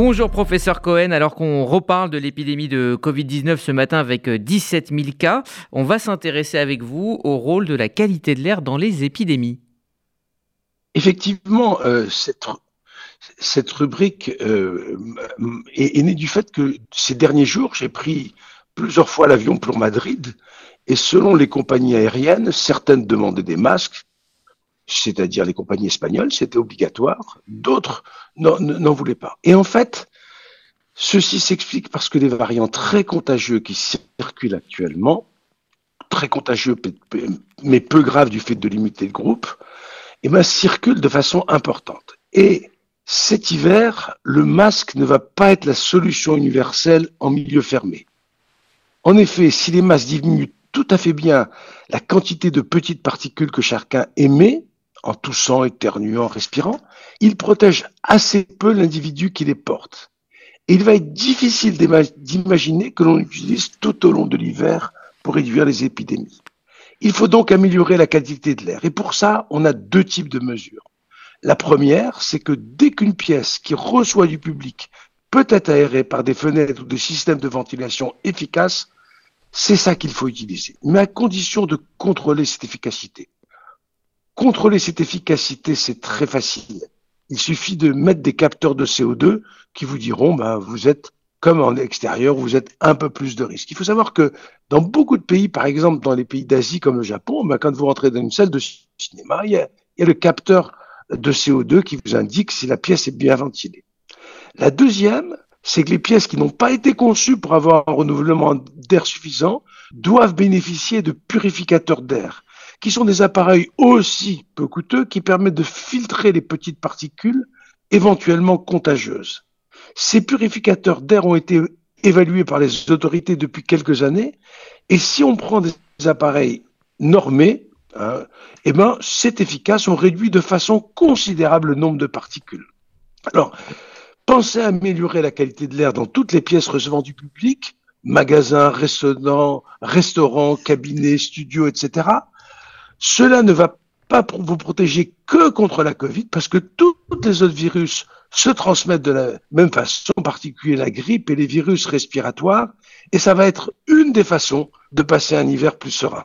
Bonjour professeur Cohen, alors qu'on reparle de l'épidémie de Covid-19 ce matin avec 17 000 cas, on va s'intéresser avec vous au rôle de la qualité de l'air dans les épidémies. Effectivement, euh, cette, rubrique euh, est, née du fait que ces derniers jours, j'ai pris plusieurs fois l'avion pour Madrid et selon les compagnies aériennes, certaines demandaient des masques, c'est-à-dire les compagnies espagnoles, c'était obligatoire, d'autres n'en voulaient pas. Et en fait, ceci s'explique parce que les variants très contagieux qui circulent actuellement, très contagieux mais peu graves du fait de limiter le groupe, eh ben, circulent de façon importante. Et cet hiver, le masque ne va pas être la solution universelle en milieu fermé. En effet, si les masques diminuent tout à fait bien la quantité de petites particules que chacun émet, en toussant, éternuant, respirant, il protège assez peu l'individu qui les porte. Et il va être difficile d'imaginer que l'on utilise tout au long de l'hiver pour réduire les épidémies. Il faut donc améliorer la qualité de l'air. Et pour ça, on a deux types de mesures. La première, c'est que dès qu'une pièce qui reçoit du public peut être aérée par des fenêtres ou des systèmes de ventilation efficaces, c'est ça qu'il faut utiliser, mais à condition de contrôler cette efficacité. Contrôler cette efficacité, c'est très facile. Il suffit de mettre des capteurs de CO2 qui vous diront, ben, vous êtes comme en extérieur, vous êtes un peu plus de risque. Il faut savoir que dans beaucoup de pays, par exemple dans les pays d'Asie comme le Japon, ben, quand vous rentrez dans une salle de cinéma, il y, a, il y a le capteur de CO2 qui vous indique si la pièce est bien ventilée. La deuxième, c'est que les pièces qui n'ont pas été conçues pour avoir un renouvellement d'air suffisant doivent bénéficier de purificateurs d'air qui sont des appareils aussi peu coûteux qui permettent de filtrer les petites particules éventuellement contagieuses. Ces purificateurs d'air ont été évalués par les autorités depuis quelques années et si on prend des appareils normés, hein, eh ben, c'est efficace, on réduit de façon considérable le nombre de particules. Alors, pensez à améliorer la qualité de l'air dans toutes les pièces recevant du public, magasins, restaurants, restaurants, cabinets, studios, etc. Cela ne va pas vous protéger que contre la Covid, parce que tous les autres virus se transmettent de la même façon, en particulier la grippe et les virus respiratoires, et ça va être une des façons de passer un hiver plus serein.